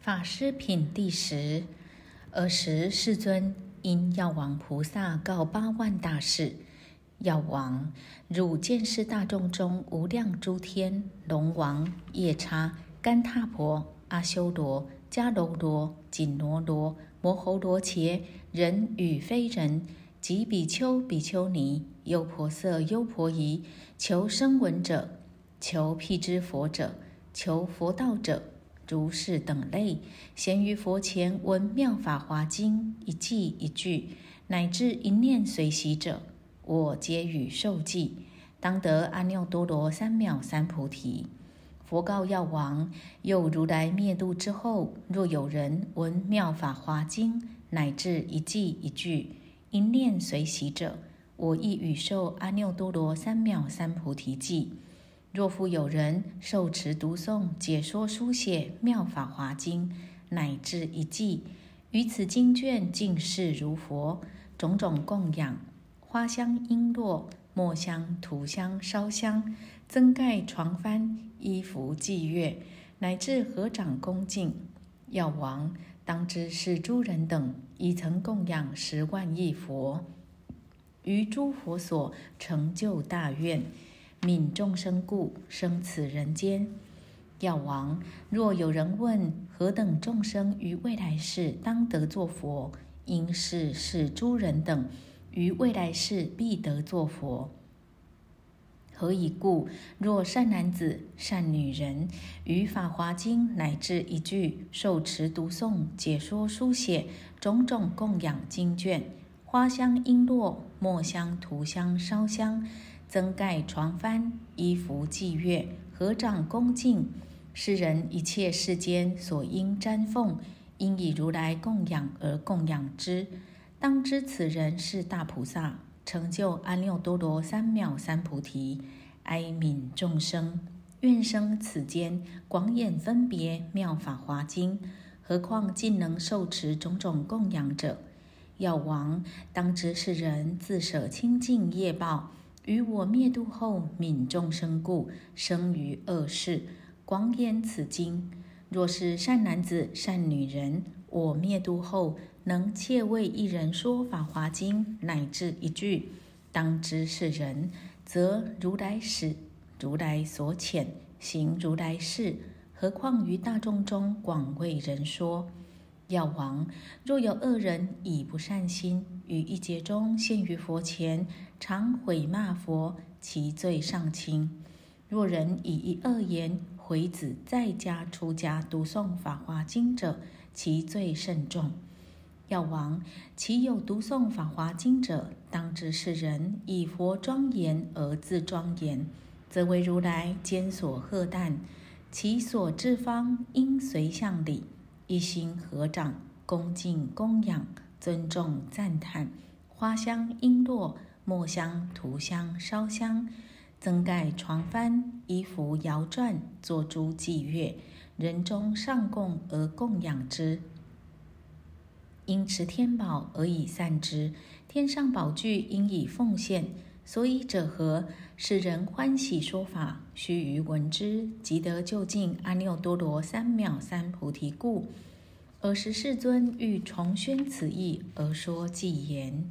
法师品第十。尔时世尊因药王菩萨告八万大士：药王，汝见识大众中无量诸天龙王、夜叉、干闼婆、阿修罗、迦楼罗、紧罗罗、摩喉罗伽，人与非人，及比丘、比丘尼、优婆塞、优婆夷，求声闻者，求辟支佛者，求佛道者。如是等类，咸于佛前闻妙法华经一记一句，乃至一念随喜者，我皆与受记，当得阿耨多罗三藐三菩提。佛告药王：又如来灭度之后，若有人闻妙法华经，乃至一记一句，一念随喜者，我亦与受阿耨多罗三藐三菩提记。若复有人受持读诵解说书写妙法华经，乃至一记，于此经卷尽是如佛，种种供养，花香璎珞、墨香、涂香、烧香、增盖床幡、衣服、祭乐，乃至合掌恭敬，药王当知是诸人等已曾供养十万亿佛，于诸佛所成就大愿。悯众生故，生此人间。药王，若有人问何等众生于未来世当得作佛，应是是诸人等于未来世必得作佛。何以故？若善男子、善女人于法华经乃至一句受持读诵、解说书写种种供养经卷、花香璎珞、墨香涂香烧香。增盖床幡，衣服祭乐，合掌恭敬。世人一切世间所应瞻奉，应以如来供养而供养之。当知此人是大菩萨，成就阿耨多罗三藐三菩提。哀悯众生，愿生此间，广演分别妙法华经。何况尽能受持种种供养者？药王，当知是人自舍清净业报。于我灭度后，悯众生故，生于恶世，广演此经。若是善男子、善女人，我灭度后能切为一人说法华经，乃至一句，当知是人，则如来使，如来所遣，行如来事。何况于大众中广为人说？药王，若有恶人以不善心，于一劫中现于佛前，常毁骂佛，其罪尚轻。若人以一恶言毁子在家出家读诵法华经者，其罪甚重。药王，其有读诵法华经者，当知是人以佛庄严而自庄严，则为如来坚所贺诞，其所至方应随向礼。一心合掌，恭敬供养，尊重赞叹，花香璎珞、墨香涂香烧香，增盖床幡，衣服摇转，作诸祭乐，人中上供而供养之。因持天宝而以散之，天上宝具应以奉献。所以者何？使人欢喜说法，须臾闻之，即得就近阿耨多罗三藐三菩提故。尔时世尊欲重宣此意而说偈言：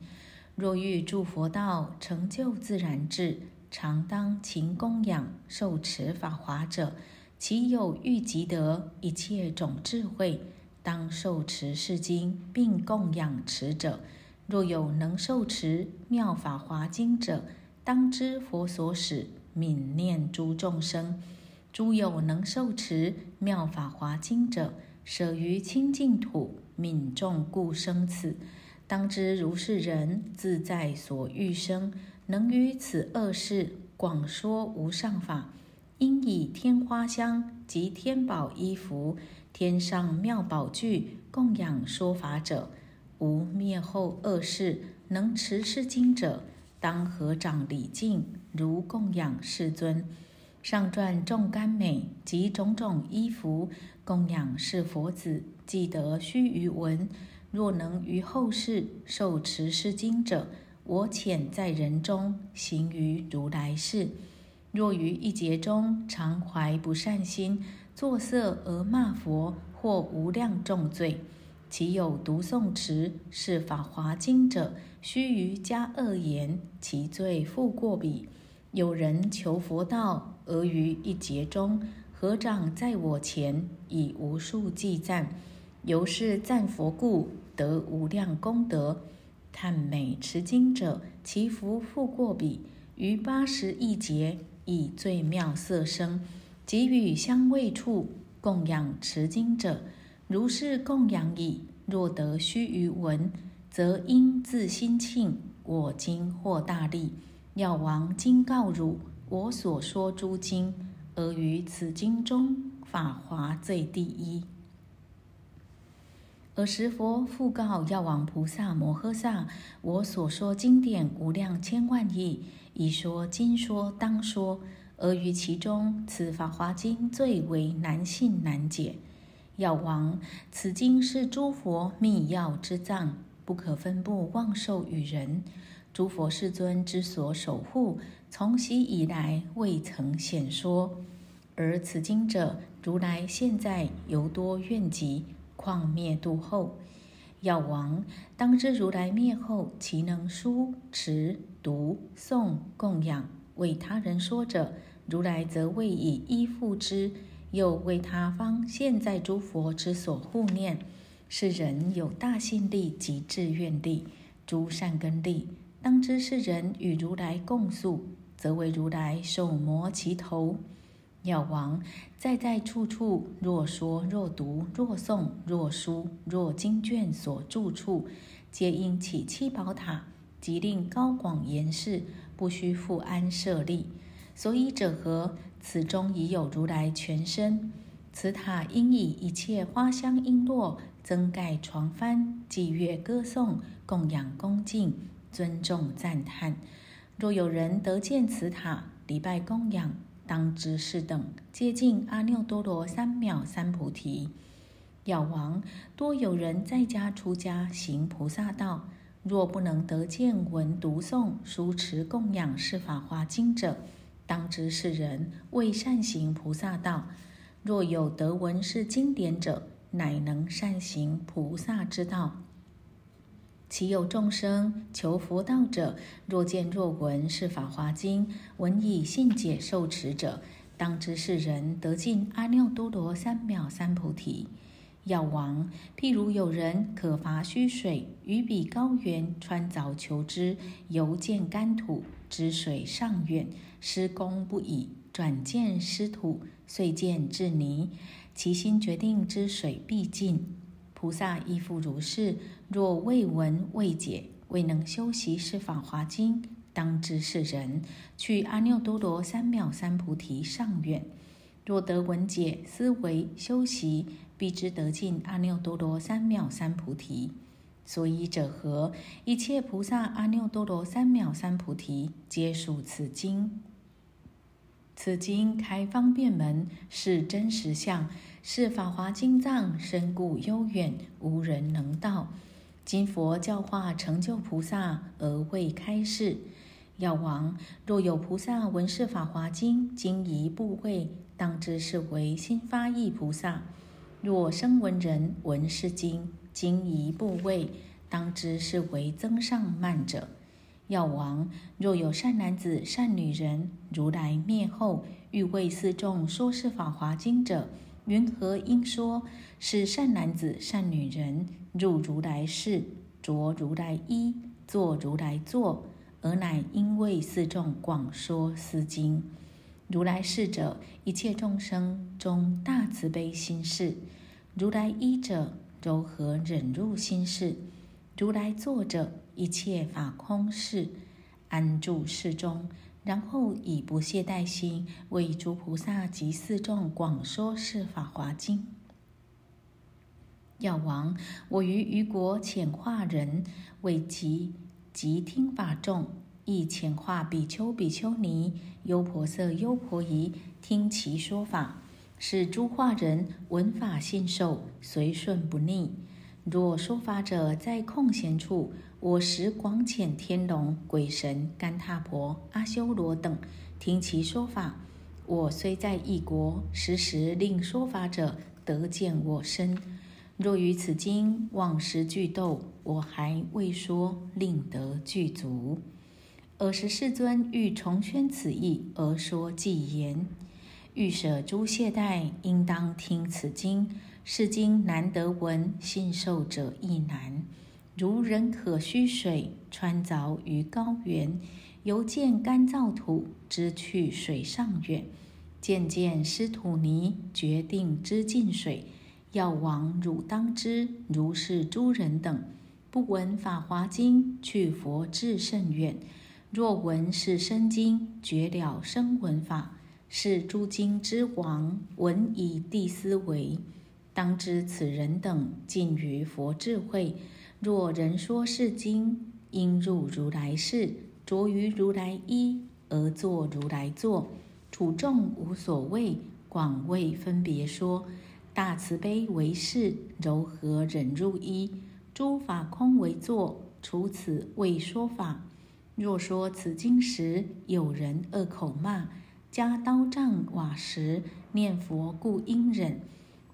若欲诸佛道，成就自然智，常当勤供养受持法华者，其有欲集得一切种智慧，当受持是经，并供养持者。若有能受持妙法华经者，当知佛所使，悯念诸众生。诸有能受持妙法华经者，舍于清净土，悯众故生此。当知如是人，自在所欲生，能于此恶世广说无上法，应以天花香及天宝衣服、天上妙宝具供养说法者。无灭后恶事，能持是经者，当合掌礼敬，如供养世尊。上撰众甘美及种种衣服，供养是佛子，既得须臾闻。若能于后世受持是经者，我遣在人中，行于如来世。若于一劫中常怀不善心，作色而骂佛，或无量重罪。其有读诵持是法华经者，须臾加恶言，其罪复过彼。有人求佛道，而于一劫中，合掌在我前，以无数计赞，由是赞佛故，得无量功德。叹美持经者，其福复过彼。于八十亿劫，以最妙色身，给予香味处，供养持经者。如是供养矣。若得须臾闻，则应自心庆。我今获大利。药王今告汝：我所说诸经，而于此经中，法华最第一。尔时佛复告药王菩萨摩诃萨：我所说经典无量千万亿，以说今说当说，而于其中，此法华经最为难信难解。药王，此经是诸佛密药之藏，不可分布妄授与人。诸佛世尊之所守护，从昔以来未曾显说。而此经者，如来现在犹多怨疾，况灭度后？药王，当知如来灭后，其能书持读诵供养为他人说者，如来则未以依附之。又为他方现在诸佛之所护念，是人有大信力及志愿力，诸善根力。当知是人与如来共宿，则为如来手摩其头。药王在在处处，若说若读若诵若书若经卷所住处，皆应起七宝塔，即令高广严饰，不须复安设立。所以者何？此中已有如来全身。此塔应以一切花香璎珞增盖床幡，祭乐歌颂，供养恭敬，尊重赞叹。若有人得见此塔，礼拜供养，当知是等接近阿耨多罗三藐三菩提。药王多有人在家出家行菩萨道，若不能得见闻读诵书持供养是法华经者。当知是人未善行菩萨道，若有得闻是经典者，乃能善行菩萨之道。其有众生求佛道者，若见若闻是法华经，闻以信解受持者，当知是人得尽阿耨多罗三藐三菩提。药王，譬如有人可伐虚水，于彼高原穿凿求之，犹见干土，知水尚远。施功不已，转见湿土，遂见至泥。其心决定之水必尽。菩萨亦复如是。若未闻未解，未能修习是法华经，当知是人去阿耨多罗三藐三菩提尚远。若得闻解，思维修习，必知得尽阿耨多罗三藐三菩提。所以者何？一切菩萨阿耨多罗三藐三菩提，皆属此经。此经开方便门，是真实相，是法华经藏，深固悠远，无人能到。今佛教化成就菩萨而未开示。药王，若有菩萨闻是法华经，经一部位，当知是为心发意菩萨；若声闻人闻是经，经一部位，当知是为增上慢者。药王，若有善男子、善女人，如来灭后，欲为四众说是法华经者，云何应说？是善男子、善女人入如来室，着如来衣，坐如来座，而乃应为四众广说斯经。如来世者，一切众生中大慈悲心事；如来衣者，柔和忍辱心事；如来坐者，一切法空事，安住世中，然后以不懈怠心为诸菩萨及四众广说是法华经。药王，我于余国遣化人为及及听法众，亦遣化比丘、比丘尼、优婆塞、优婆夷，听其说法，使诸化人闻法信受，随顺不逆。若说法者在空闲处，我时广遣天龙、鬼神、干闼婆、阿修罗等听其说法，我虽在异国，时时令说法者得见我身。若于此经往时俱斗，我还未说，令得具足。尔时世尊欲重宣此意，而说偈言：欲舍诸懈怠，应当听此经。是经难得闻，信受者亦难。如人可须水，穿凿于高原，犹见干燥土，知去水上远。渐渐湿土泥，决定知尽水。药王汝当知，如是诸人等，不闻法华经，去佛至甚远。若闻是生经，绝了生闻法，是诸经之王，闻以地思维。当知此人等尽于佛智慧。若人说是经，应入如来室，着于如来衣，而作如来坐，处众无所谓，广为分别说。大慈悲为是，柔和忍入一，诸法空为坐，除此未说法。若说此经时，有人恶口骂，加刀杖瓦石，念佛故应忍。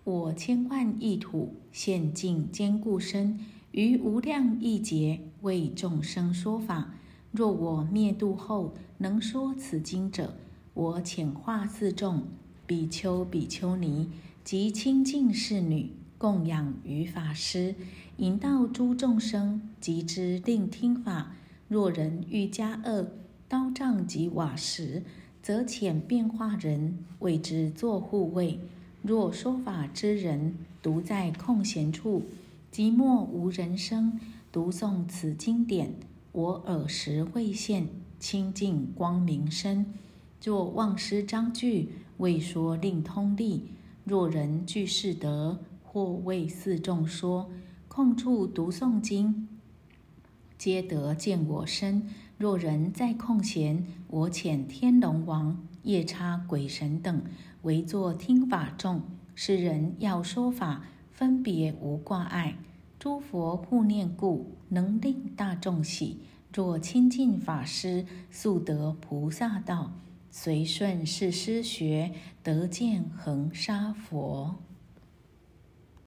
我千万亿土现尽坚固身，于无量亿劫为众生说法。若我灭度后，能说此经者，我遣化四众比丘、比丘尼。及清净侍女供养于法师，引导诸众生，即之令听法。若人欲加恶刀杖及瓦石，则遣变化人为之作护卫。若说法之人独在空闲处，寂寞无人声，读诵此经典，我耳时未现清净光明身。若忘失章句，未说令通利。若人具是德，或为四众说，空处读诵经，皆得见我身。若人在空闲，我遣天龙王、夜叉鬼神等为作听法众。是人要说法，分别无挂碍。诸佛护念故，能令大众喜。若亲近法师，速得菩萨道。随顺是师学，得见恒沙佛。